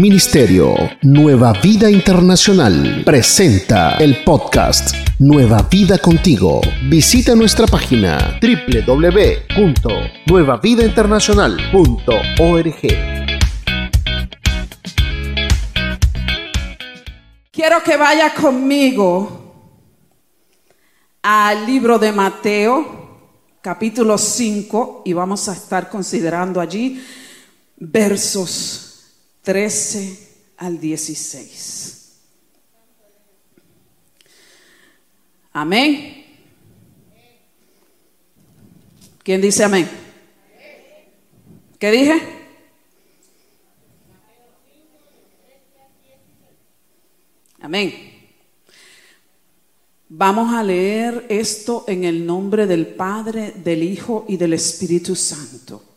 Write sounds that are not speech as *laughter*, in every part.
Ministerio Nueva Vida Internacional presenta el podcast Nueva Vida Contigo. Visita nuestra página www.nuevavidainternacional.org. Quiero que vaya conmigo al libro de Mateo, capítulo 5, y vamos a estar considerando allí versos 13 al 16. Amén. ¿Quién dice amén? ¿Qué dije? Amén. Vamos a leer esto en el nombre del Padre, del Hijo y del Espíritu Santo.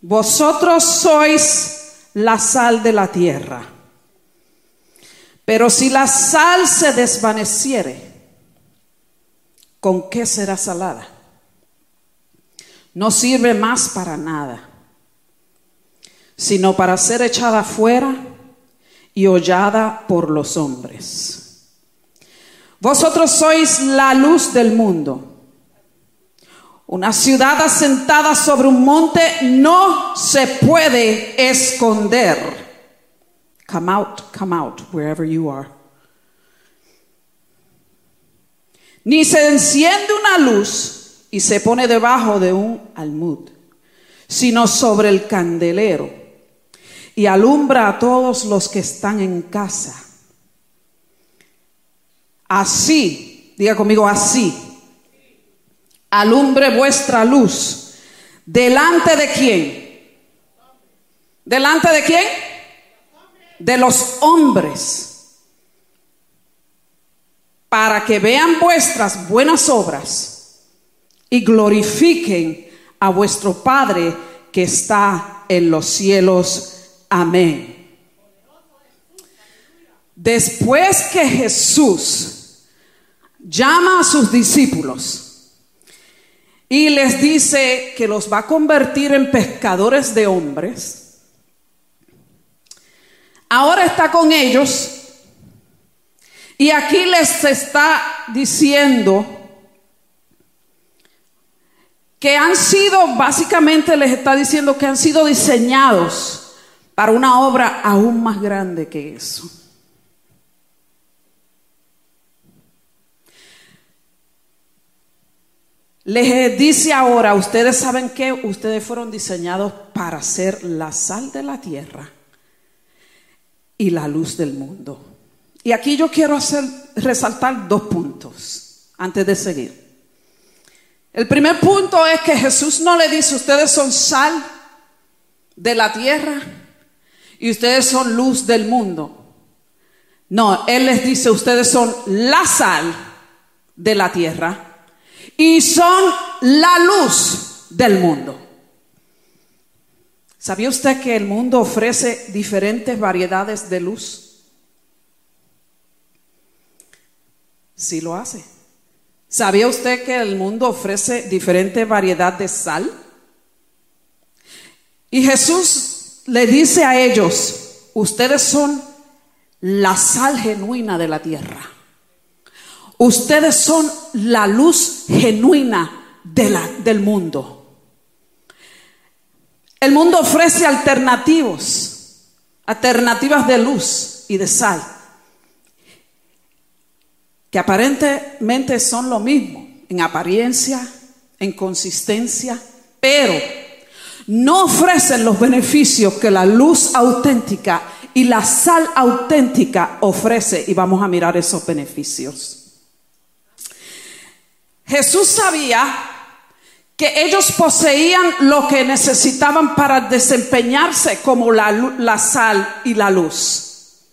Vosotros sois la sal de la tierra. Pero si la sal se desvaneciere, ¿con qué será salada? No sirve más para nada, sino para ser echada fuera y hollada por los hombres. Vosotros sois la luz del mundo. Una ciudad asentada sobre un monte no se puede esconder. Come out, come out, wherever you are. Ni se enciende una luz y se pone debajo de un almud, sino sobre el candelero y alumbra a todos los que están en casa. Así, diga conmigo, así alumbre vuestra luz. ¿Delante de quién? ¿Delante de quién? De los hombres. Para que vean vuestras buenas obras y glorifiquen a vuestro Padre que está en los cielos. Amén. Después que Jesús llama a sus discípulos, y les dice que los va a convertir en pescadores de hombres. Ahora está con ellos y aquí les está diciendo que han sido, básicamente les está diciendo que han sido diseñados para una obra aún más grande que eso. Les dice ahora, ustedes saben que ustedes fueron diseñados para ser la sal de la tierra y la luz del mundo. Y aquí yo quiero hacer, resaltar dos puntos antes de seguir. El primer punto es que Jesús no le dice, ustedes son sal de la tierra y ustedes son luz del mundo. No, Él les dice, ustedes son la sal de la tierra y son la luz del mundo. ¿Sabía usted que el mundo ofrece diferentes variedades de luz? Sí lo hace. ¿Sabía usted que el mundo ofrece diferente variedad de sal? Y Jesús le dice a ellos, ustedes son la sal genuina de la tierra. Ustedes son la luz genuina del mundo. El mundo ofrece alternativos, alternativas de luz y de sal, que aparentemente son lo mismo en apariencia, en consistencia, pero no ofrecen los beneficios que la luz auténtica y la sal auténtica ofrece y vamos a mirar esos beneficios. Jesús sabía que ellos poseían lo que necesitaban para desempeñarse como la, sal y la luz.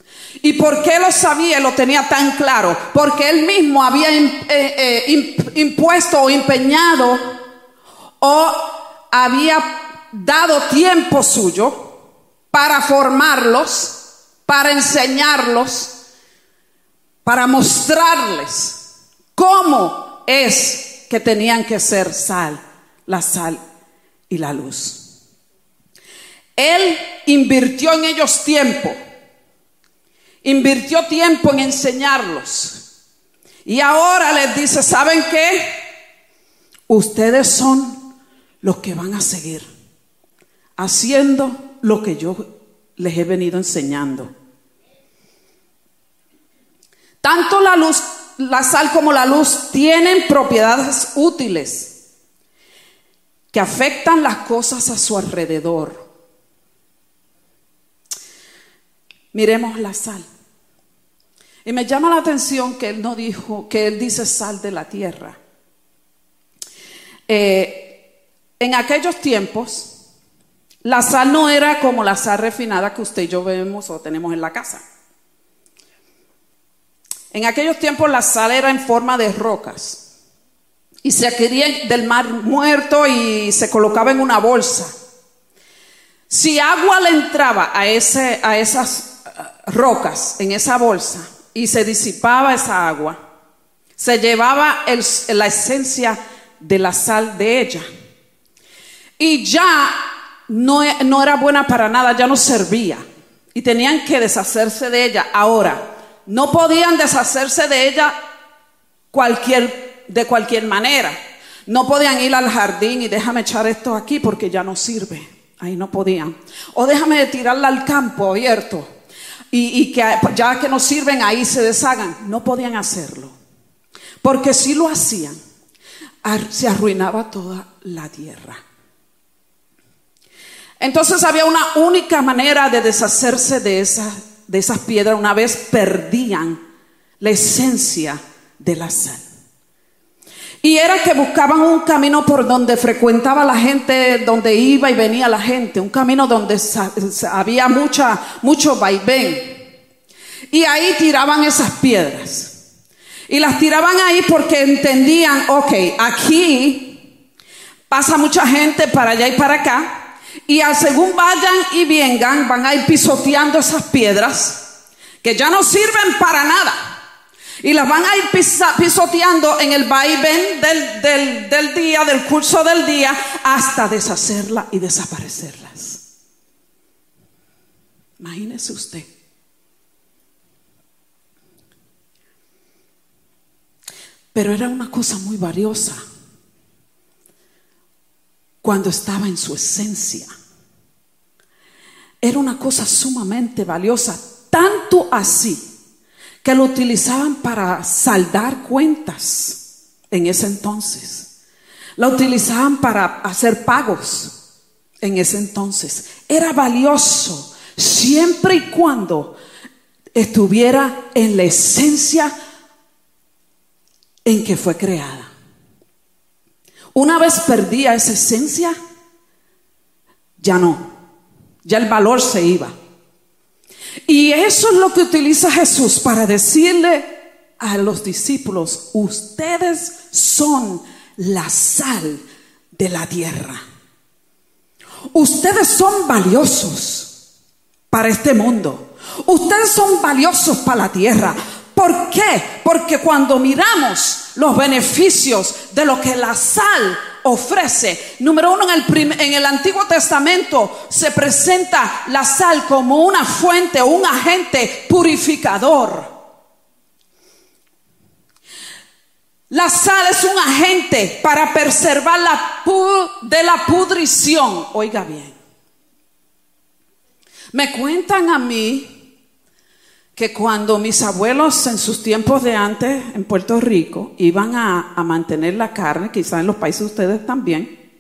¿Y por qué lo sabía? Lo tenía tan claro. Porque él mismo había eh, eh, impuesto o empeñado o había dado tiempo suyo para formarlos, para enseñarlos, para mostrarles cómo es que tenían que ser sal, la sal y la luz. Él invirtió en ellos tiempo. Invirtió tiempo en enseñarlos. Y ahora les dice, ¿saben qué? Ustedes son los que van a seguir haciendo lo que yo les he venido enseñando. Tanto la luz, la sal como la luz tienen propiedades útiles que afectan las cosas a su alrededor. Miremos la sal. Y me llama la atención que él no dijo, que él dice sal de la tierra. Eh, en aquellos tiempos, la sal no era como la sal refinada que usted y yo vemos o tenemos en la casa. En aquellos tiempos la sal era en forma de rocas y se adquiría del mar muerto y se colocaba en una bolsa. Si agua le entraba a, ese, a esas eh, rocas en esa bolsa, y se disipaba esa agua, se llevaba la esencia de la sal de ella. Y ya no, no era buena para nada, ya no servía. Y tenían que deshacerse de ella. Ahora, no podían deshacerse de ella cualquier, de cualquier manera. No podían ir al jardín y déjame echar esto aquí porque ya no sirve. Ahí no podían. O déjame tirarla al campo abierto y, que ya que no sirven ahí se deshagan. No podían hacerlo. Porque si lo hacían, se arruinaba toda la tierra. Entonces había una única manera de deshacerse de, esa, de esas piedras una vez perdían la esencia de la sal. Y era que buscaban un camino por donde frecuentaba la gente, donde iba y venía la gente, un camino donde había mucha, mucho vaivén. Y ahí tiraban esas piedras. Y las tiraban ahí porque entendían, ok, aquí pasa mucha gente para allá y para acá. Y al según vayan y vengan, van a ir pisoteando esas piedras que ya no sirven para nada y las van a ir pisoteando en el vaivén del, del día, del curso del día, hasta deshacerla y desaparecerlas. Imagínese usted. Pero era una cosa muy valiosa cuando estaba en su esencia. Era una cosa sumamente valiosa, tanto así que lo utilizaban para saldar cuentas en ese entonces. La utilizaban para hacer pagos en ese entonces. Era valioso siempre y cuando estuviera en la esencia en que fue creada. Una vez perdía esa esencia, ya no, ya el valor se iba. Y eso es lo que utiliza Jesús para decirle a los discípulos, ustedes son la sal de la tierra. Ustedes son valiosos para este mundo. Ustedes son valiosos para la tierra. ¿Por qué? Porque cuando miramos los beneficios de lo que la sal ofrece. Número uno, en el, Antiguo Testamento se presenta la sal como una fuente un agente purificador. La sal es un agente para preservar la de la pudrición. Oiga bien. Me cuentan a mí que cuando mis abuelos en sus tiempos de antes en Puerto Rico iban a, mantener la carne, quizás en los países de ustedes también,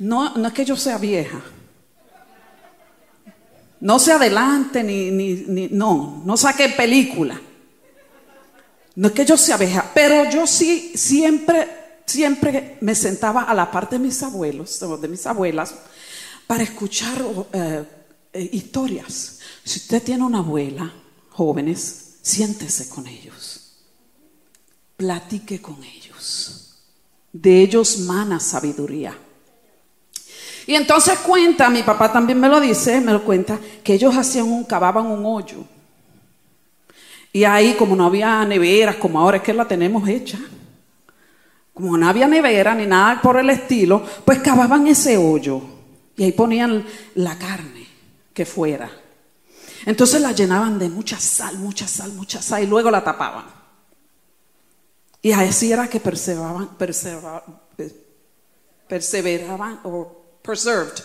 no, no es que yo sea vieja, no se adelante ni, ni, no, no saque película. No es que yo sea vieja, pero yo sí siempre, siempre me sentaba a la parte de mis abuelos, de mis abuelas, para escuchar eh, historias. Si usted tiene una abuela, jóvenes, siéntese con ellos, platique con ellos, de ellos mana sabiduría. Y entonces cuenta, mi papá también me lo dice, me lo cuenta, que ellos hacían un, cavaban un hoyo. Y ahí, como no había neveras, como ahora es que la tenemos hecha, como no había nevera ni nada por el estilo, pues cavaban ese hoyo y ahí ponían la carne. que fuera. Entonces la llenaban de mucha sal, mucha sal, mucha sal y luego la tapaban. Y así era que perseveraban, perseveraban, perseveraban o preserved.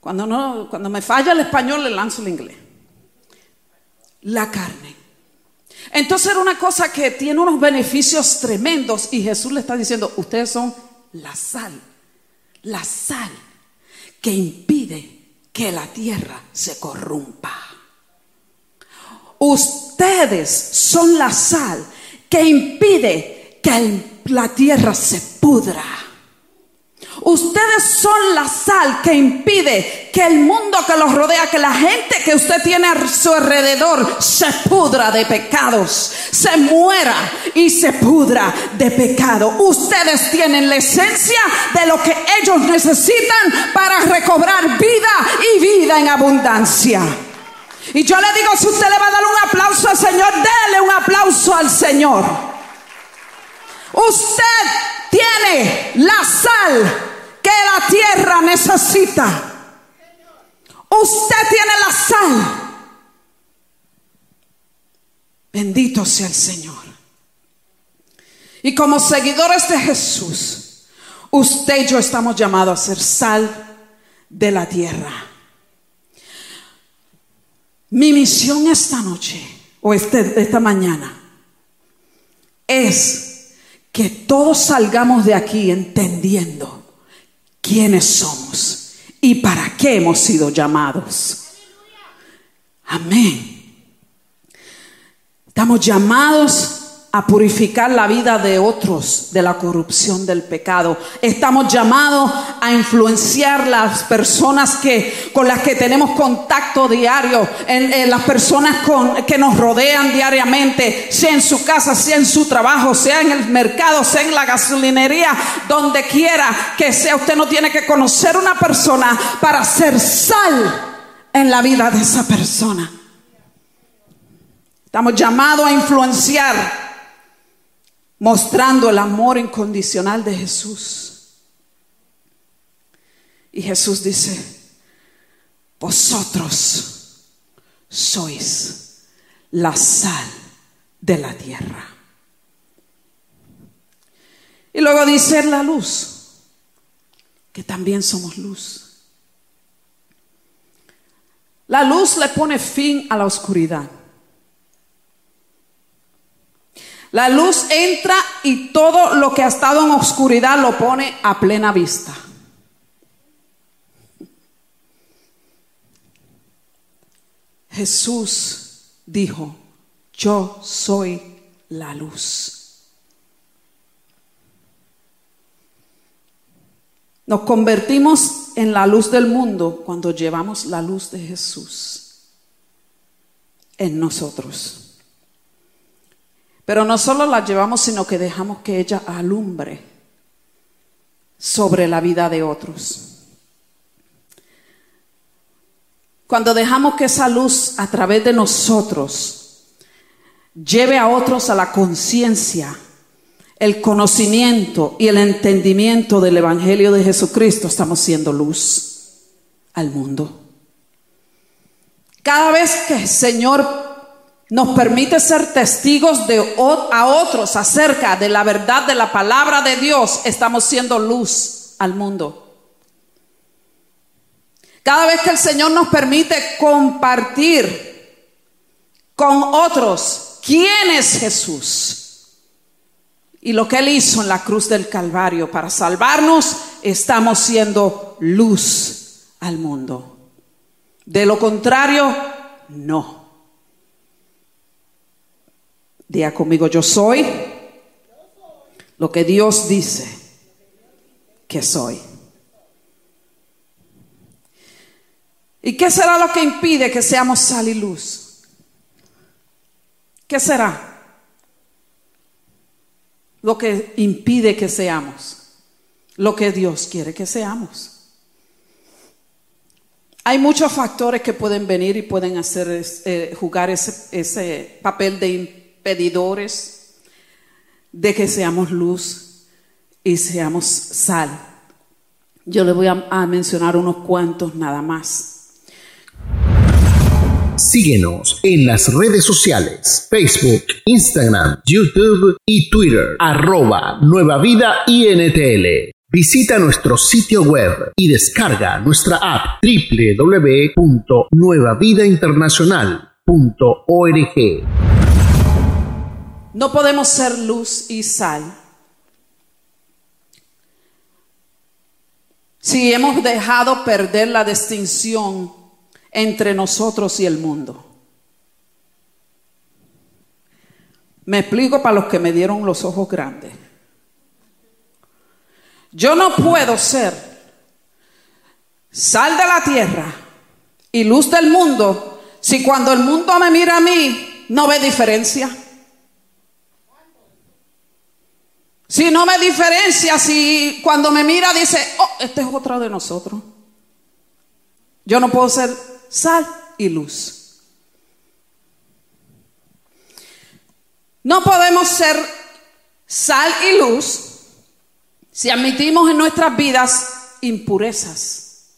Cuando, no, cuando me falla el español le lanzo el inglés. La carne. Entonces era una cosa que tiene unos beneficios tremendos y Jesús le está diciendo, ustedes son la sal, la sal que impide que la tierra se corrompa. Ustedes son la sal que impide que la tierra se pudra. Ustedes son la sal que impide que el mundo que los rodea, que la gente que usted tiene a su alrededor se pudra de pecados, se muera y se pudra de pecado. Ustedes tienen la esencia de lo que ellos necesitan para recobrar vida y vida en abundancia. Y yo le digo, si usted le va a dar un aplauso al Señor, déle un aplauso al Señor. Usted tiene la sal que la tierra necesita. Usted tiene la sal. Bendito sea el Señor. Y como seguidores de Jesús, usted y yo estamos llamados a ser sal de la tierra. Mi misión esta noche o este, esta mañana es que todos salgamos de aquí entendiendo quiénes somos y para qué hemos sido llamados. Amén. Estamos llamados a purificar la vida de otros de la corrupción del pecado. Estamos llamados a influenciar las personas que, con las que tenemos contacto diario, en, las personas que nos rodean diariamente, sea en su casa, sea en su trabajo, sea en el mercado, sea en la gasolinería, donde quiera que sea. Usted no tiene que conocer una persona para ser sal en la vida de esa persona. Estamos llamados a influenciar mostrando el amor incondicional de Jesús. Y Jesús dice, vosotros sois la sal de la tierra. Y luego dice la luz, que también somos luz. La luz le pone fin a la oscuridad. La luz entra y todo lo que ha estado en oscuridad lo pone a plena vista. Jesús dijo, yo soy la luz. Nos convertimos en la luz del mundo cuando llevamos la luz de Jesús en nosotros. Pero no solo la llevamos, sino que dejamos que ella alumbre sobre la vida de otros. Cuando dejamos que esa luz a través de nosotros lleve a otros a la conciencia, el conocimiento y el entendimiento del Evangelio de Jesucristo, estamos siendo luz al mundo. Cada vez que el Señor nos permite ser testigos de, a otros acerca de la verdad de la palabra de Dios, estamos siendo luz al mundo. Cada vez que el Señor nos permite compartir con otros quién es Jesús y lo que Él hizo en la cruz del Calvario para salvarnos, estamos siendo luz al mundo. De lo contrario, no. Diga conmigo, yo soy lo que Dios dice que soy. ¿Y qué será lo que impide que seamos sal y luz? ¿Qué será? Lo que impide que seamos lo que Dios quiere que seamos. Hay muchos factores que pueden venir y pueden hacer eh, jugar ese, ese papel de pedidores de que seamos luz y seamos sal. Yo le voy a, mencionar unos cuantos nada más. Síguenos en las redes sociales, Facebook, Instagram, YouTube y Twitter, arroba Nueva Vida INTL. Visita nuestro sitio web y descarga nuestra app www.nuevavidainternacional.org. No podemos ser luz y sal si hemos dejado perder la distinción entre nosotros y el mundo. Me explico para los que me dieron los ojos grandes. Yo no puedo ser sal de la tierra y luz del mundo si cuando el mundo me mira a mí no ve diferencia. Si no me diferencia, si cuando me mira dice, oh, este es otro de nosotros. Yo no puedo ser sal y luz. No podemos ser sal y luz si admitimos en nuestras vidas impurezas.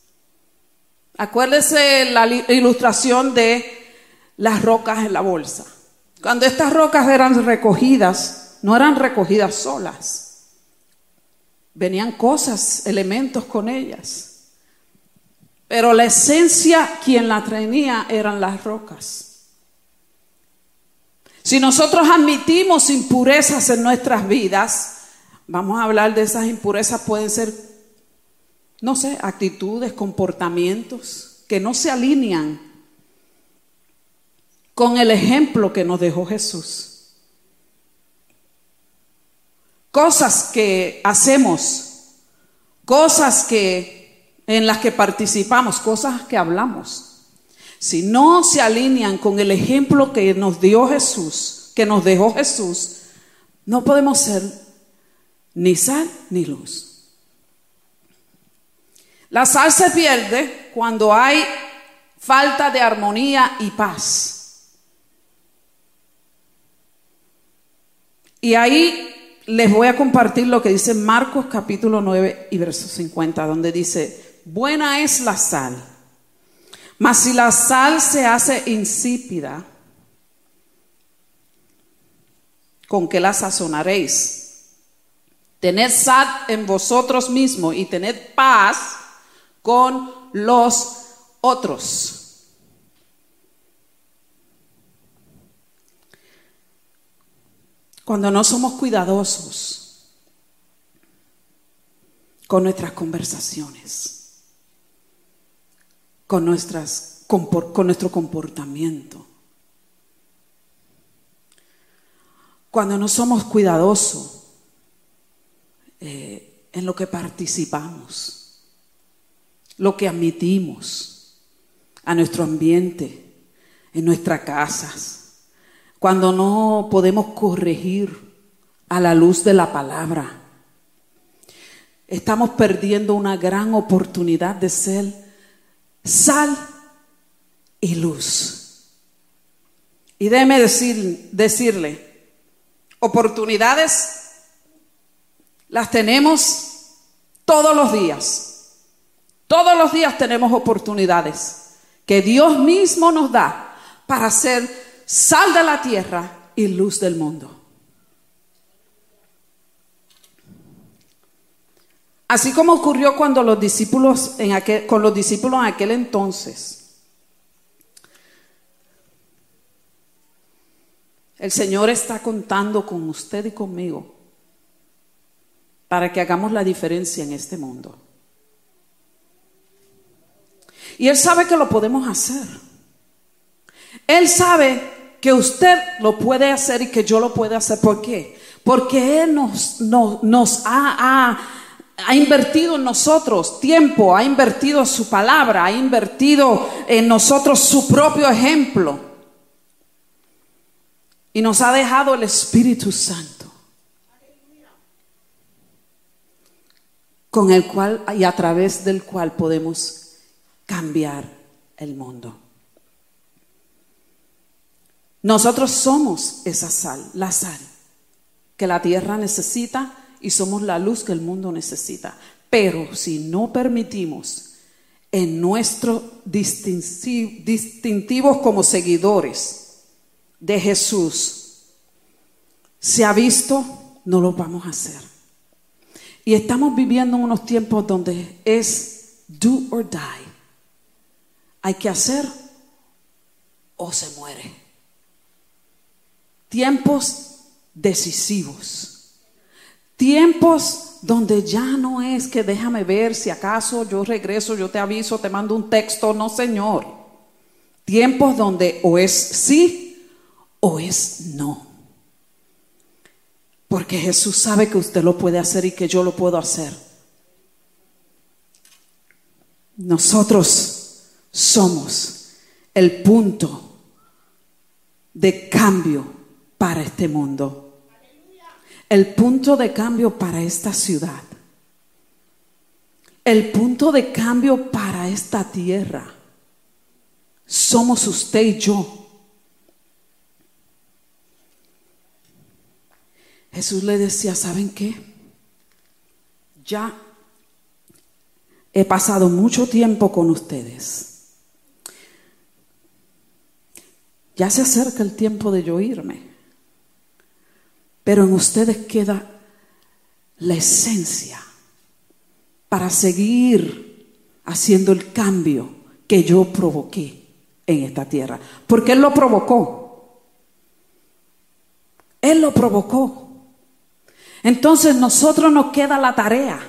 Acuérdese la ilustración de las rocas en la bolsa. Cuando estas rocas eran recogidas, no eran recogidas solas. Venían cosas, elementos con ellas. Pero la esencia, quien la traía, eran las rocas. Si nosotros admitimos impurezas en nuestras vidas, vamos a hablar de esas impurezas, pueden ser, no sé, actitudes, comportamientos que no se alinean con el ejemplo que nos dejó Jesús. Cosas que hacemos, cosas que en las que participamos, cosas que hablamos. Si no se alinean con el ejemplo que nos dio Jesús, que nos dejó Jesús, no podemos ser ni sal ni luz. La sal se pierde cuando hay falta de armonía y paz. Y ahí les voy a compartir lo que dice Marcos capítulo 9 y verso 50, donde dice, buena es la sal, mas si la sal se hace insípida, ¿con qué la sazonaréis? Tened sal en vosotros mismos y tened paz con los otros. Cuando no somos cuidadosos con nuestras conversaciones, con, nuestro comportamiento. Cuando no somos cuidadosos eh, en lo que participamos, lo que admitimos a nuestro ambiente, en nuestras casas cuando no podemos corregir a la luz de la palabra. Estamos perdiendo una gran oportunidad de ser sal y luz. Y déjeme decir, decirle, oportunidades las tenemos todos los días. Todos los días tenemos oportunidades que Dios mismo nos da para ser sal de la tierra y luz del mundo. Así como ocurrió cuando los discípulos en aquel, con los discípulos en aquel entonces. El Señor está contando con usted y conmigo para que hagamos la diferencia en este mundo. Y Él sabe que lo podemos hacer. Él sabe que usted lo puede hacer y que yo lo puedo hacer. ¿Por qué? Porque Él nos, ha, invertido en nosotros tiempo, ha invertido su palabra, ha invertido en nosotros su propio ejemplo. Y nos ha dejado el Espíritu Santo. Con el cual y a través del cual podemos cambiar el mundo. Nosotros somos esa sal, la sal que la tierra necesita y somos la luz que el mundo necesita. Pero si no permitimos en nuestros distintivos como seguidores de Jesús se ha visto, no lo vamos a hacer. Y estamos viviendo en unos tiempos donde es do or die. Hay que hacer o se muere. Tiempos decisivos. Tiempos donde ya no es que déjame ver si acaso yo regreso, yo te aviso, te mando un texto, no Señor. Tiempos donde o es sí o es no. Porque Jesús sabe que usted lo puede hacer y que yo lo puedo hacer. Nosotros somos el punto de cambio para este mundo el punto de cambio para esta ciudad, el punto de cambio para esta tierra, somos usted y yo. Jesús le decía, ¿saben qué? Ya he pasado mucho tiempo con ustedes. Ya se acerca el tiempo de yo irme. Pero en ustedes queda la esencia para seguir haciendo el cambio que yo provoqué en esta tierra. Porque Él lo provocó. Él lo provocó. Entonces nosotros nos queda la tarea.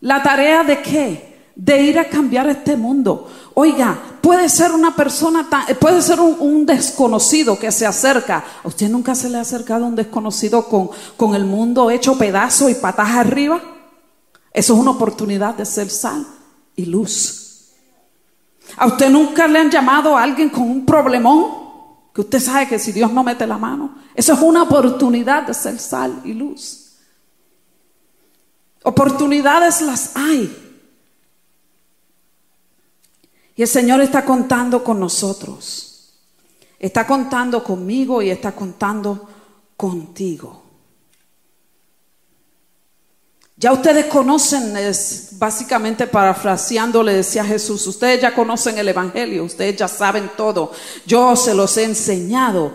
¿La tarea de qué? De ir a cambiar este mundo. Oiga, puede ser una persona, puede ser un, desconocido que se acerca. ¿A usted nunca se le ha acercado un desconocido con, con el mundo hecho pedazo y patas arriba? Eso es una oportunidad de ser sal y luz. ¿A usted nunca le han llamado a alguien con un problemón? Que usted sabe que si Dios no mete la mano, eso es una oportunidad de ser sal y luz. Oportunidades las hay. Y el Señor está contando con nosotros. Está contando conmigo y está contando contigo. Ya ustedes conocen, es básicamente parafraseando, le decía Jesús, ustedes ya conocen el Evangelio, ustedes ya saben todo. Yo se los he enseñado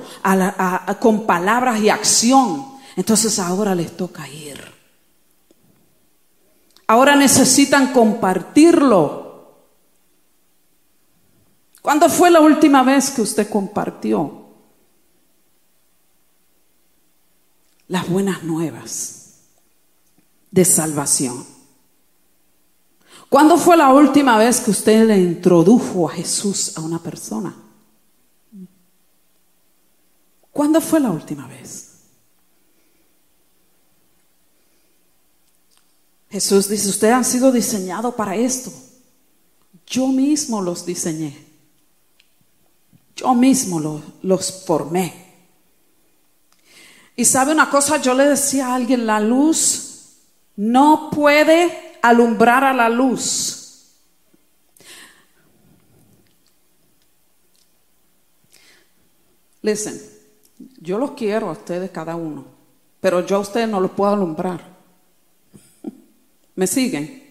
con palabras y acción. Entonces ahora les toca ir. Ahora necesitan compartirlo ¿Cuándo fue la última vez que usted compartió las buenas nuevas de salvación? ¿Cuándo fue la última vez que usted le introdujo a Jesús a una persona? ¿Cuándo fue la última vez? Jesús dice, ustedes han sido diseñados para esto. Yo mismo los diseñé. Yo mismo los formé. Y sabe una cosa, yo le decía a alguien, la luz no puede alumbrar a la luz. Listen, yo los quiero a ustedes cada uno, pero yo a ustedes no los puedo alumbrar. ¿Me siguen?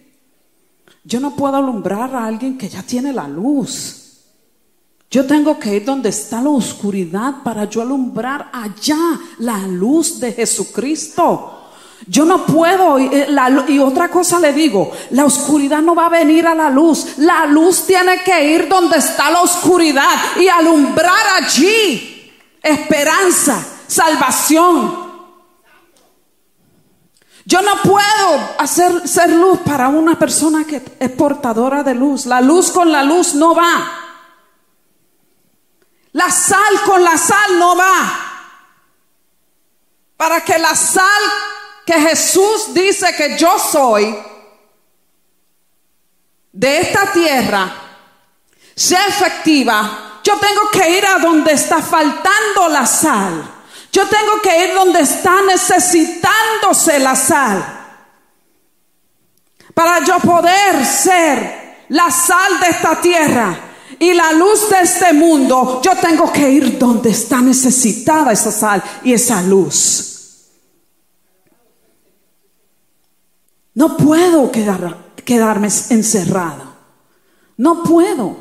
Yo no puedo alumbrar a alguien que ya tiene la luz. Yo tengo que ir donde está la oscuridad para yo alumbrar allá la luz de Jesucristo. Yo no puedo, eh, y otra cosa le digo, la oscuridad no va a venir a la luz, la luz tiene que ir donde está la oscuridad y alumbrar allí esperanza, salvación. Yo no puedo hacer ser luz para una persona que es portadora de luz. La luz con la luz no va. Con la sal no va. Para que la sal que Jesús dice que yo soy de esta tierra sea efectiva, yo tengo que ir a donde está faltando la sal. Yo tengo que ir donde está necesitándose la sal. Para yo poder ser la sal de esta tierra y la luz de este mundo, yo tengo que ir donde está necesitada esa sal y esa luz. No puedo quedar, quedarme encerrado. No puedo.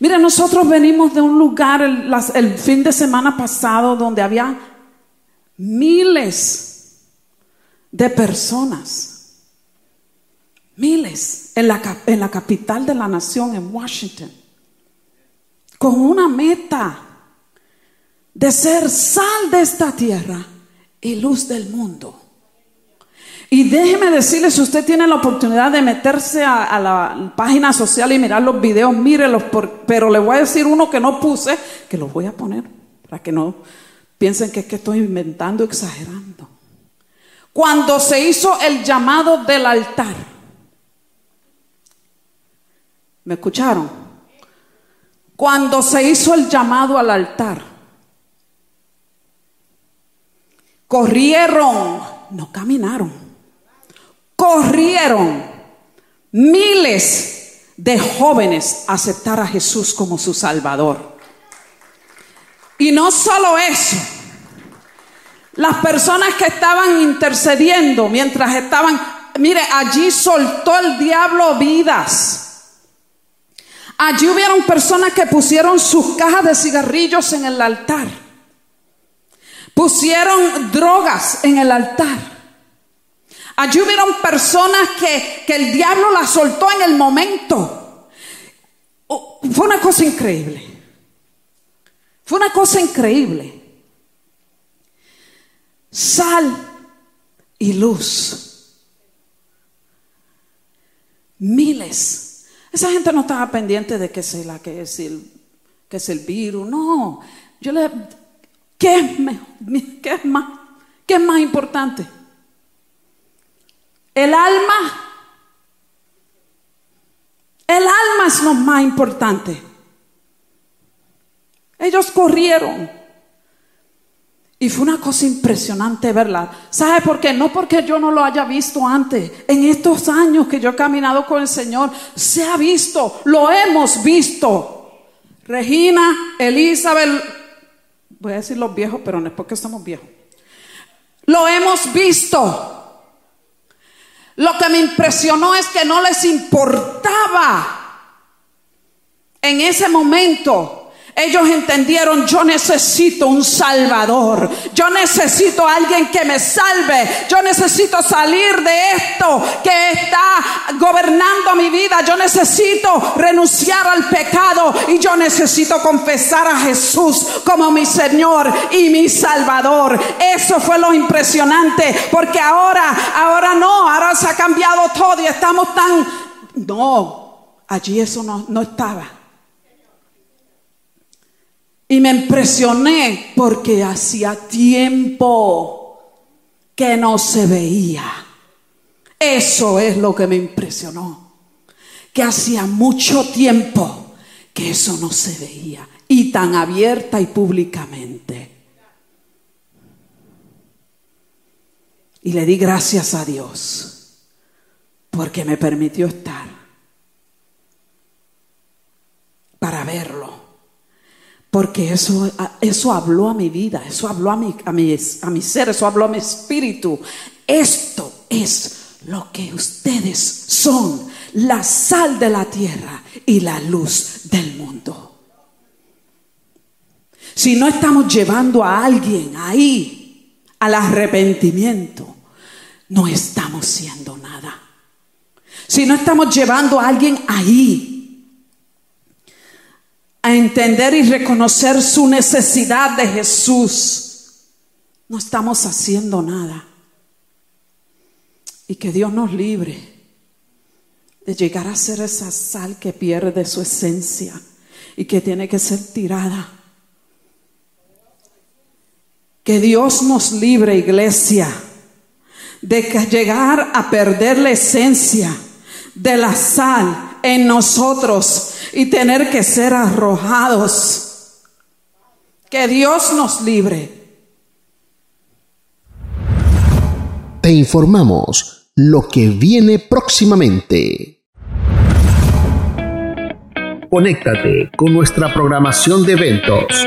Mira, nosotros venimos de un lugar el, fin de semana pasado donde había miles de personas, miles en la, en la capital de la nación, en Washington, con una meta de ser sal de esta tierra y luz del mundo. Y déjeme decirle, si usted tiene la oportunidad de meterse a, la página social y mirar los videos, mírelos, pero le voy a decir uno que no puse, que los voy a poner, para que no piensen que es que estoy inventando, exagerando. Cuando se hizo el llamado del altar, ¿me escucharon? Cuando se hizo el llamado al altar, corrieron, no caminaron corrieron miles de jóvenes a aceptar a Jesús como su Salvador. Y no solo eso, las personas que estaban intercediendo mientras estaban, mire, allí soltó el diablo vidas. Allí hubieron personas que pusieron sus cajas de cigarrillos en el altar. Pusieron drogas en el altar. Allí hubieron personas que, el diablo las soltó en el momento. Oh, fue una cosa increíble. Fue una cosa increíble. Sal y luz. Miles. Esa gente no estaba pendiente de que es la que es el, que es el virus. No. Yo le ¿qué *laughs* qué es más? ¿Qué es más importante? El alma, el alma es lo más importante. Ellos corrieron. Y fue una cosa impresionante verla. ¿Sabe por qué? No porque yo no lo haya visto antes. En estos años que yo he caminado con el Señor, se ha visto, lo hemos visto. Regina, Elizabeth, voy a decir los viejos, pero no es porque estamos viejos. Lo hemos visto. Lo que me impresionó es que no les importaba en ese momento ellos entendieron, yo necesito un salvador, yo necesito alguien que me salve, yo necesito salir de esto que está gobernando mi vida, yo necesito renunciar al pecado y yo necesito confesar a Jesús como mi Señor y mi Salvador. Eso fue lo impresionante, porque ahora, ahora no, ahora se ha cambiado todo y estamos tan... No, allí eso no, no estaba. Y me impresioné porque hacía tiempo que no se veía. Eso es lo que me impresionó. Que hacía mucho tiempo que eso no se veía. Y tan abierta y públicamente. Y le di gracias a Dios porque me permitió estar para verlo porque eso, eso habló a mi vida, eso habló a mi, a, mi, a mi ser, eso habló a mi espíritu. Esto es lo que ustedes son, la sal de la tierra y la luz del mundo. Si no estamos llevando a alguien ahí al arrepentimiento, no estamos siendo nada. Si no estamos llevando a alguien ahí entender y reconocer su necesidad de Jesús, no estamos haciendo nada. Y que Dios nos libre de llegar a ser esa sal que pierde su esencia y que tiene que ser tirada. Que Dios nos libre, iglesia, de llegar a perder la esencia de la sal en nosotros y tener que ser arrojados. Que Dios nos libre. Te informamos lo que viene próximamente. Conéctate con nuestra programación de eventos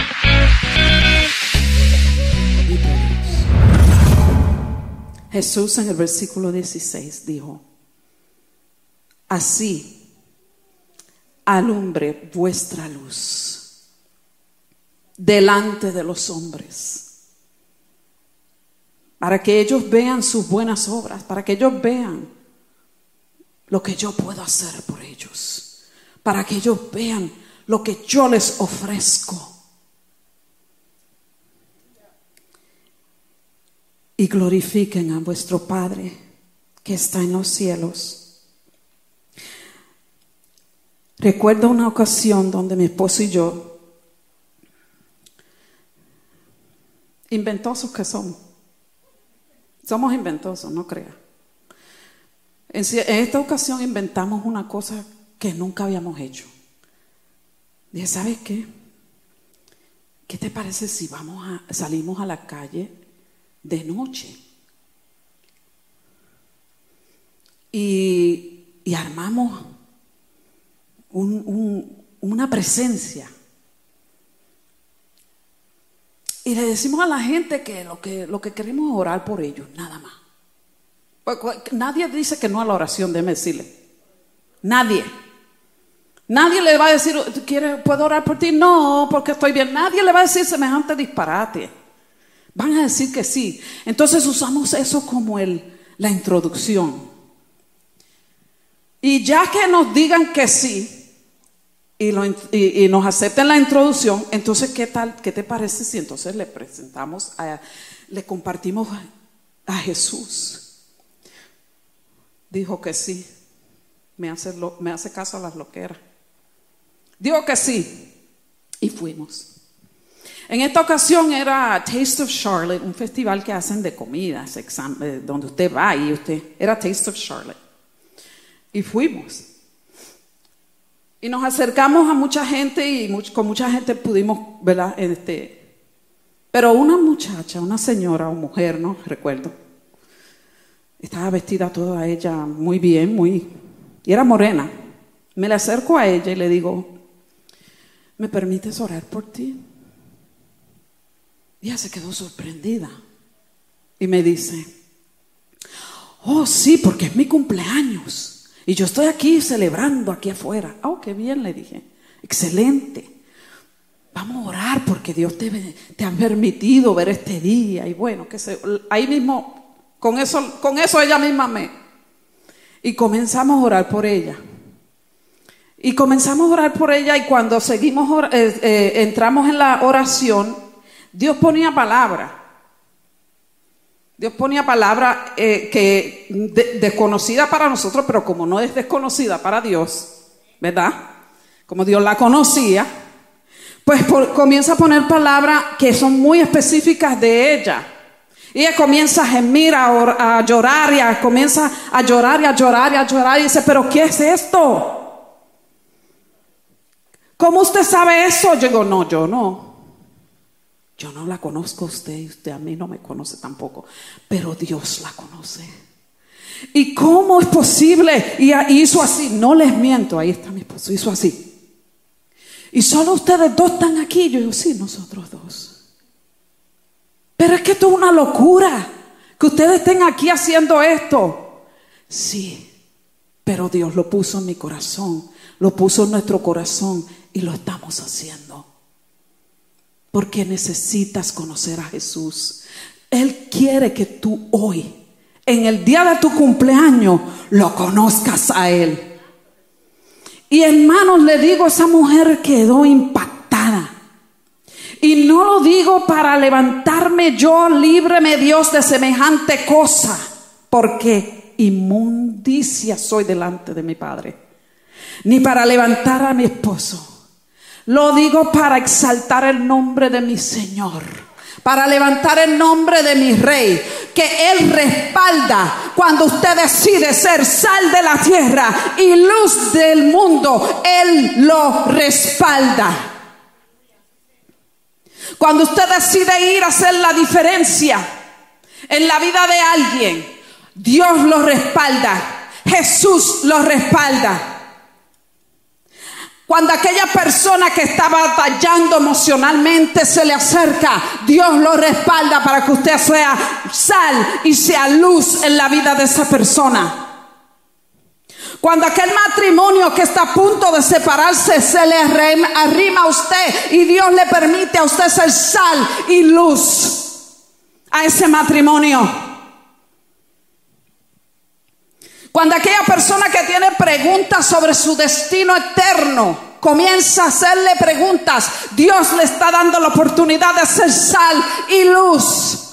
Jesús en el versículo 16 dijo, así alumbre vuestra luz delante de los hombres, para que ellos vean sus buenas obras, para que ellos vean lo que yo puedo hacer por ellos, para que ellos vean lo que yo les ofrezco. Y glorifiquen a vuestro Padre que está en los cielos. Recuerdo una ocasión donde mi esposo y yo, inventosos que somos, somos inventosos, no crea. En esta ocasión inventamos una cosa que nunca habíamos hecho. Dije, ¿sabes qué? ¿Qué te parece si vamos a salimos a la calle de noche. Y, armamos una presencia. Y le decimos a la gente que lo, que lo que queremos es orar por ellos, nada más. Pues, nadie dice que no a la oración, déme decirle. Nadie. Nadie le va a decir, ¿quieres, ¿puedo orar por ti? No, porque estoy bien. Nadie le va a decir semejante disparate. Van a decir que sí. Entonces usamos eso como el, la introducción. Y ya que nos digan que sí y, nos acepten la introducción, entonces ¿qué tal? ¿Qué te parece si entonces le presentamos, le compartimos a, Jesús? Dijo que sí. Me hace, me hace caso a las loqueras. Dijo que sí. Y fuimos. En esta ocasión era Taste of Charlotte, un festival que hacen de comidas, donde usted va y usted, era Taste of Charlotte. Y fuimos. Y nos acercamos a mucha gente y con mucha gente pudimos, ¿verdad? Este, pero una muchacha, una señora o mujer, no recuerdo, estaba vestida toda ella muy bien, muy, y era morena. Me le acerco a ella y le digo, ¿me permites orar por ti? Ella se quedó sorprendida y me dice, oh sí, porque es mi cumpleaños y yo estoy aquí celebrando aquí afuera. Oh, qué bien, le dije, excelente. Vamos a orar porque Dios te, ha permitido ver este día y bueno, que se, ahí mismo, con eso, con eso ella misma me... Y comenzamos a orar por ella. Y comenzamos a orar por ella y cuando seguimos, eh, eh, entramos en la oración, Dios ponía palabra. Dios ponía palabra eh, que desconocida para nosotros, pero como no es desconocida para Dios, ¿verdad? Como Dios la conocía, pues comienza a poner palabras que son muy específicas de ella. Y ella comienza a gemir, a, a llorar, y comienza a llorar y a llorar y a llorar y dice, pero ¿qué es esto? ¿Cómo usted sabe eso? Yo digo, no, yo no. Yo no la conozco a usted y usted a mí no me conoce tampoco, pero Dios la conoce. ¿Y cómo es posible? Y hizo así, no les miento, ahí está mi esposo, hizo así. Y solo ustedes dos están aquí. Yo digo, sí, nosotros dos. Pero es que esto es una locura, que ustedes estén aquí haciendo esto. Sí, pero Dios lo puso en mi corazón, lo puso en nuestro corazón y lo estamos haciendo porque necesitas conocer a Jesús. Él quiere que tú hoy, en el día de tu cumpleaños, lo conozcas a Él. Y hermanos, le digo, esa mujer quedó impactada. Y no lo digo para levantarme yo, líbreme Dios de semejante cosa, porque inmundicia soy delante de mi Padre. Ni para levantar a mi esposo lo digo para exaltar el nombre de mi Señor, para levantar el nombre de mi rey, que Él respalda cuando usted decide ser sal de la tierra y luz del mundo, Él lo respalda. Cuando usted decide ir a hacer la diferencia en la vida de alguien, Dios lo respalda, Jesús lo respalda. Cuando aquella persona que está batallando emocionalmente se le acerca, Dios lo respalda para que usted sea sal y sea luz en la vida de esa persona. Cuando aquel matrimonio que está a punto de separarse se le arrima a usted y Dios le permite a usted ser sal y luz a ese matrimonio. Cuando aquella persona que tiene preguntas sobre su destino eterno comienza a hacerle preguntas, Dios le está dando la oportunidad de ser sal y luz.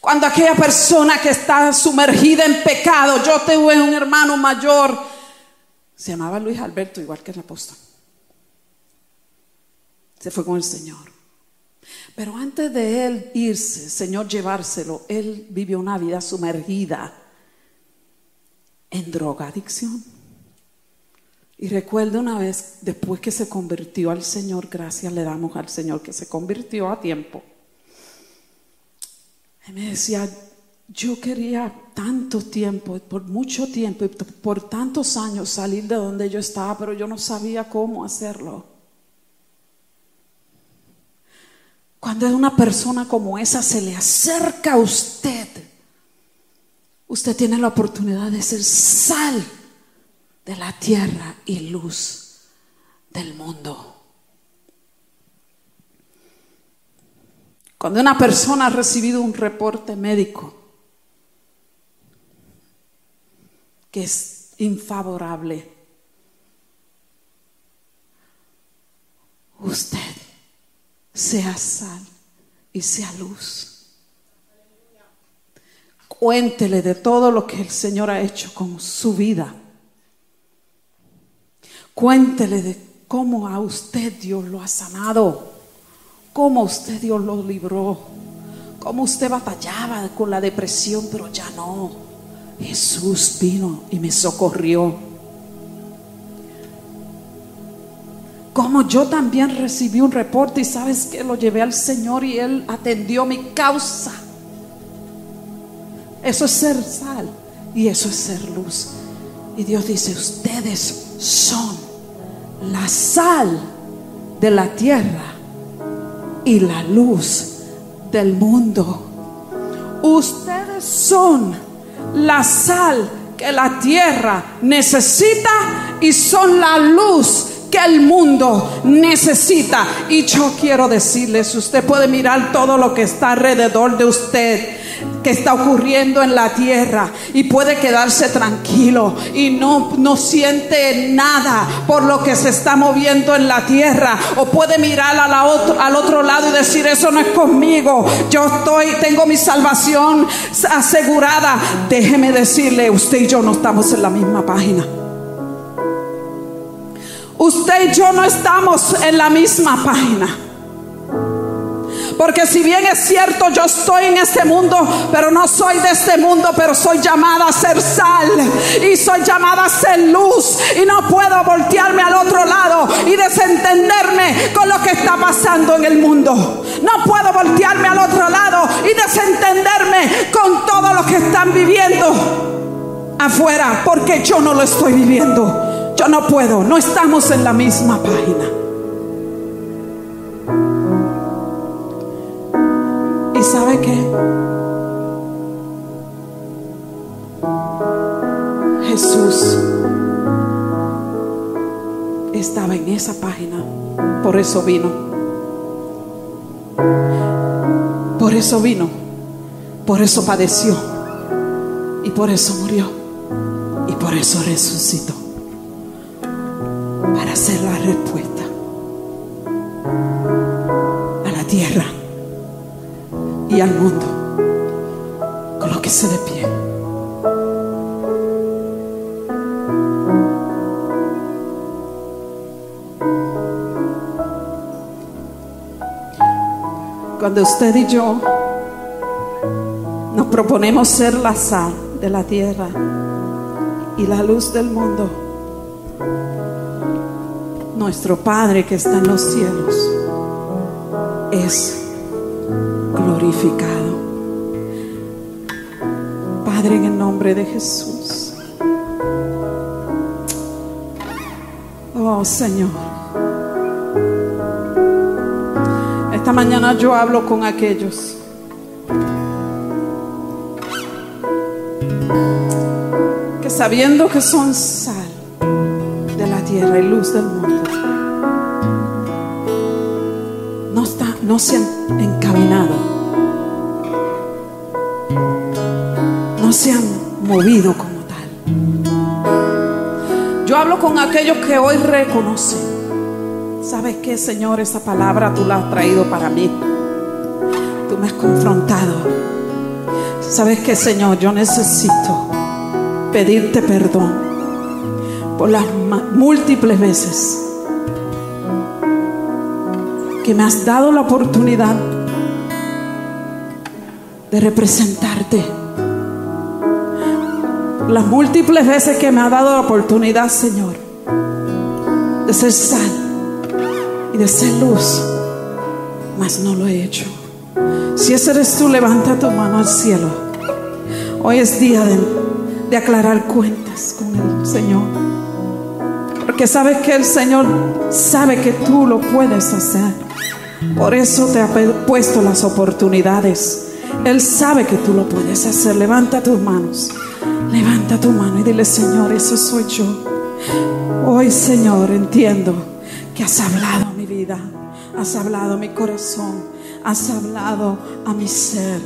Cuando aquella persona que está sumergida en pecado, yo tuve un hermano mayor, se llamaba Luis Alberto, igual que el apóstol. Se fue con el Señor. Pero antes de él irse, Señor llevárselo, él vivió una vida sumergida en drogadicción. Y recuerdo una vez, después que se convirtió al Señor, gracias le damos al Señor que se convirtió a tiempo. Él me decía, yo quería tanto tiempo, por mucho tiempo, por tantos años salir de donde yo estaba, pero yo no sabía cómo hacerlo. Cuando una persona como esa se le acerca a usted, usted tiene la oportunidad de ser sal de la tierra y luz del mundo. Cuando una persona ha recibido un reporte médico que es infavorable, usted sea sal y sea luz. Cuéntele de todo lo que el Señor ha hecho con su vida. Cuéntele de cómo a usted Dios lo ha sanado, cómo usted Dios lo libró, cómo usted batallaba con la depresión, pero ya no. Jesús vino y me socorrió. Como yo también recibí un reporte y sabes que lo llevé al Señor y Él atendió mi causa. Eso es ser sal y eso es ser luz. Y Dios dice, ustedes son la sal de la tierra y la luz del mundo. Ustedes son la sal que la tierra necesita y son la luz que el mundo necesita. Y yo quiero decirles, usted puede mirar todo lo que está alrededor de usted que está ocurriendo en la tierra y puede quedarse tranquilo y no, no siente nada por lo que se está moviendo en la tierra o puede mirar a otro, al otro lado y decir eso no es conmigo yo estoy tengo mi salvación asegurada déjeme decirle usted y yo no estamos en la misma página usted y yo no estamos en la misma página. Porque si bien es cierto, yo estoy en este mundo, pero no soy de este mundo, pero soy llamada a ser sal y soy llamada a ser luz. Y no puedo voltearme al otro lado y desentenderme con lo que está pasando en el mundo. No puedo voltearme al otro lado y desentenderme con todo lo que están viviendo afuera, porque yo no lo estoy viviendo. Yo no puedo, no estamos en la misma página. ¿Y sabe qué? Jesús estaba en esa página, por eso vino. Por eso vino, por eso padeció y por eso murió y por eso resucitó para hacer la respuesta a la tierra y al mundo con lo que se de pie. Cuando usted y yo nos proponemos ser la sal de la tierra y la luz del mundo, nuestro Padre que está en los cielos es glorificado. Padre, en el nombre de Jesús. Oh Señor. Esta mañana yo hablo con aquellos que sabiendo que son sal de la tierra y luz del mundo, no, se han encaminado, no se han movido como tal. Yo hablo con aquellos que hoy reconocen, ¿sabes qué, Señor? Esa palabra tú la has traído para mí. Tú me has confrontado. ¿Sabes qué, Señor? Yo necesito pedirte perdón por las múltiples veces que me has dado la oportunidad de representarte. Las múltiples veces que me ha dado la oportunidad, Señor, de ser sal y de ser luz, mas no lo he hecho. Si ese eres tú, levanta tu mano al cielo. Hoy es día de, de aclarar cuentas con el Señor. Porque sabes que el Señor sabe que tú lo puedes hacer. Por eso te ha puesto las oportunidades. Él sabe que tú lo puedes hacer. Levanta tus manos. Levanta tu mano y dile, Señor, eso soy yo. Hoy, Señor, entiendo que has hablado a mi vida. Has hablado a mi corazón. Has hablado a mi ser.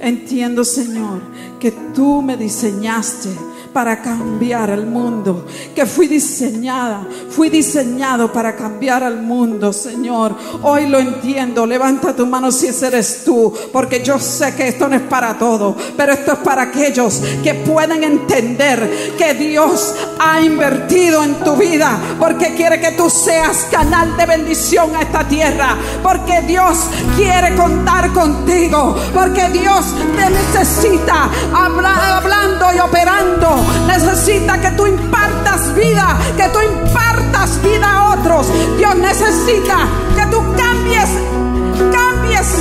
Entiendo, Señor, que tú me diseñaste para cambiar el mundo, que fui diseñada, fui diseñado para cambiar al mundo, Señor. Hoy lo entiendo, levanta tu mano si ese eres tú, porque yo sé que esto no es para todo, pero esto es para aquellos que pueden entender que Dios ha invertido en tu vida, porque quiere que tú seas canal de bendición a esta tierra, porque Dios quiere contar contigo, porque Dios te necesita hablando y operando necesita que tú impartas vida, que tú impartas vida a otros. Dios necesita que tú cambies, cambies,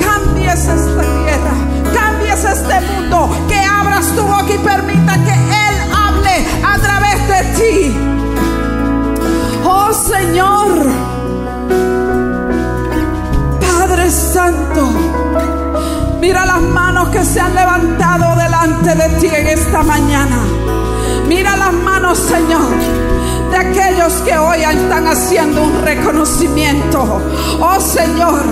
cambies esta tierra, cambies este mundo, que abras tu boca y permita que Él hable a través de ti. Oh Señor, Padre Santo. Mira las manos que se han levantado delante de ti en esta mañana. Mira las manos, Señor, de aquellos que hoy están haciendo un reconocimiento. Oh Señor,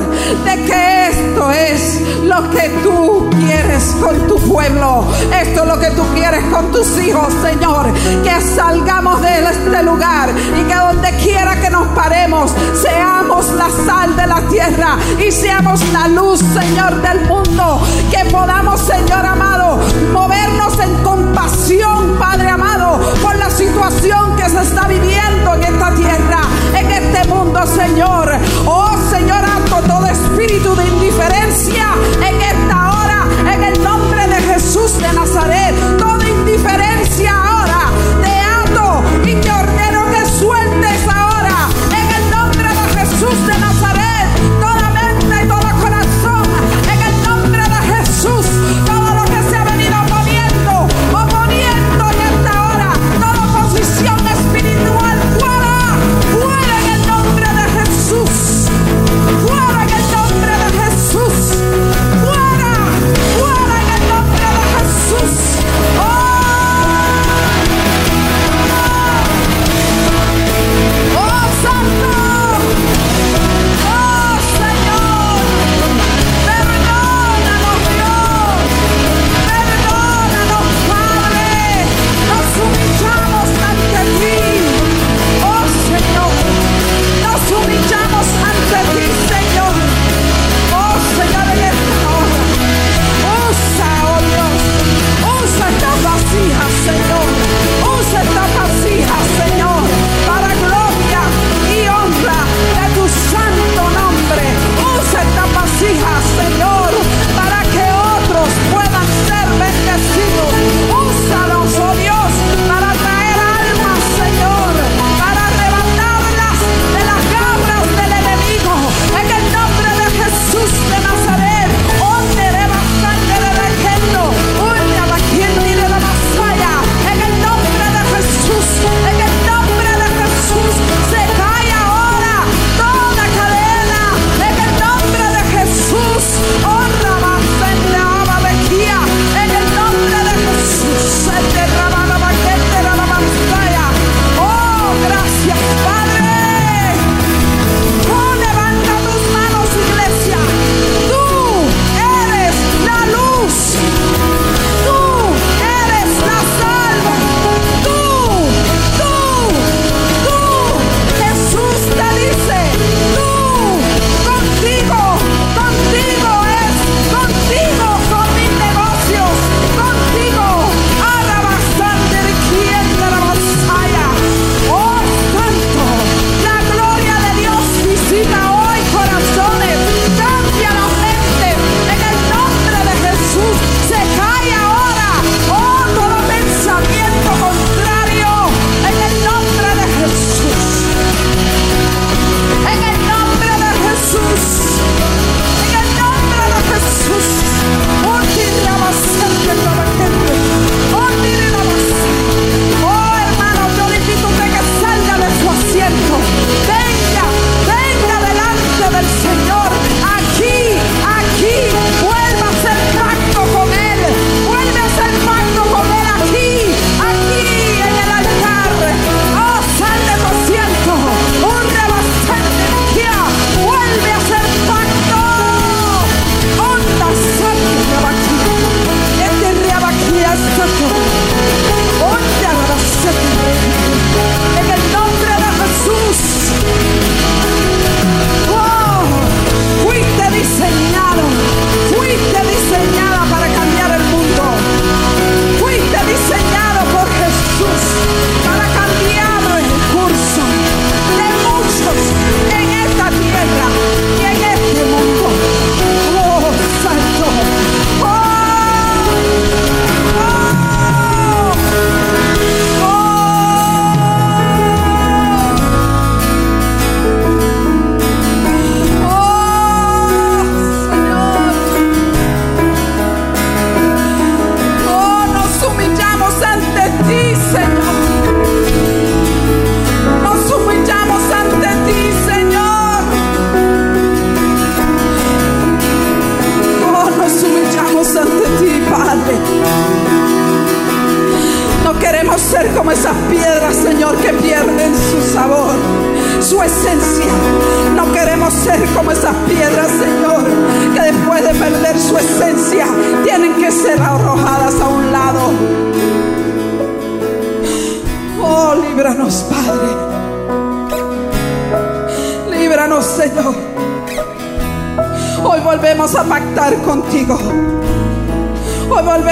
de que esto es lo que tú quieres con tu pueblo. Esto es lo que tú quieres con tus hijos, Señor. Que salgamos de este lugar y que donde quiera que nos paremos, seamos la sal de la tierra y seamos la luz, Señor, del mundo. Que podamos, Señor amado, movernos en compasión, Padre amado, por la situación que se está viviendo en esta tierra, en este mundo, Señor.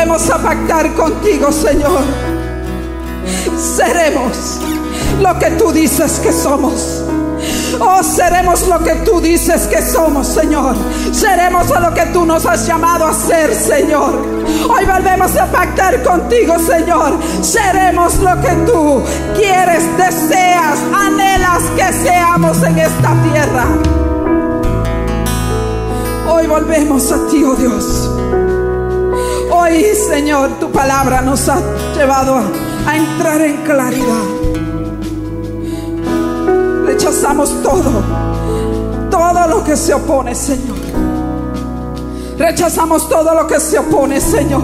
Hoy volvemos a pactar contigo, Señor. Seremos lo que tú dices que somos. Oh, seremos lo que tú dices que somos, Señor. Seremos a lo que tú nos has llamado a ser, Señor. Hoy volvemos a pactar contigo, Señor. Seremos lo que tú quieres, deseas, anhelas que seamos en esta tierra. Hoy volvemos a ti, oh Dios. Hoy, Señor, tu palabra nos ha llevado a, entrar en claridad. Rechazamos todo, todo lo que se opone, Señor. Rechazamos todo lo que se opone, Señor.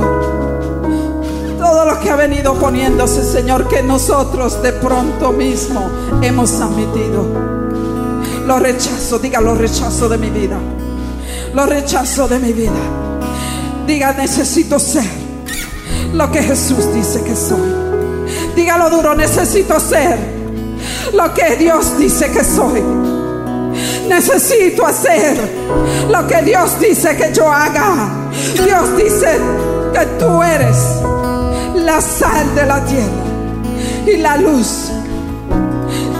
Todo lo que ha venido oponiéndose, Señor, que nosotros de pronto mismo hemos admitido. Lo rechazo, diga, lo rechazo de mi vida. Lo rechazo de mi vida. Diga, necesito ser lo que Jesús dice que soy. Dígalo duro, necesito ser lo que Dios dice que soy. Necesito hacer lo que Dios dice que yo haga. Dios dice que tú eres la sal de la tierra y la luz.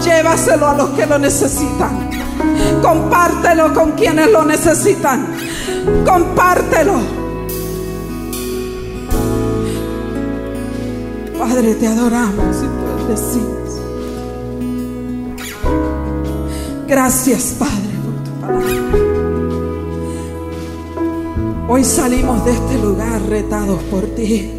Llévaselo a los que lo necesitan. Compártelo con quienes lo necesitan. Compártelo. Padre, te adoramos y te bendecimos. Gracias, Padre, por tu palabra. Hoy salimos de este lugar retados por ti.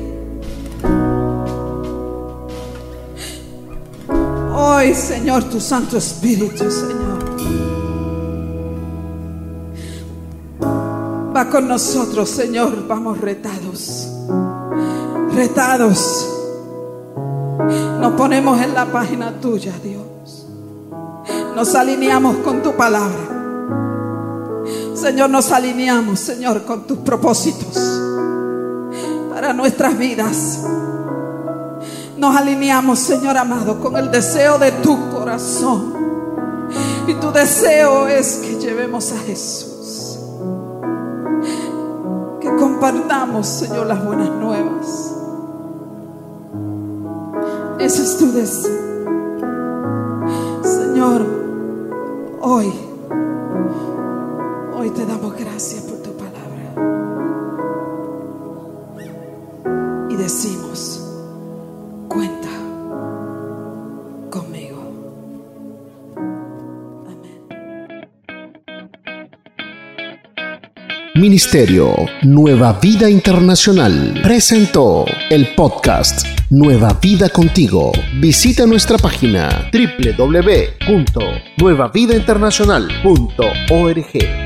Hoy, Señor, tu Santo Espíritu, Señor, va con nosotros, Señor. Vamos retados, retados. Ponemos en la página tuya, Dios. Nos alineamos con tu palabra. Señor, nos alineamos, Señor, con tus propósitos para nuestras vidas. Nos alineamos, Señor amado, con el deseo de tu corazón. Y tu deseo es que llevemos a Jesús. Que compartamos, Señor, las buenas nuevas. Ese es tu deseo. Señor, hoy, hoy te damos gracias por tu palabra. Y decimos, cuenta conmigo. Amén. Ministerio Nueva Vida Internacional presentó el podcast Nueva Vida Contigo. Visita nuestra página www.nuevavidainternacional.org.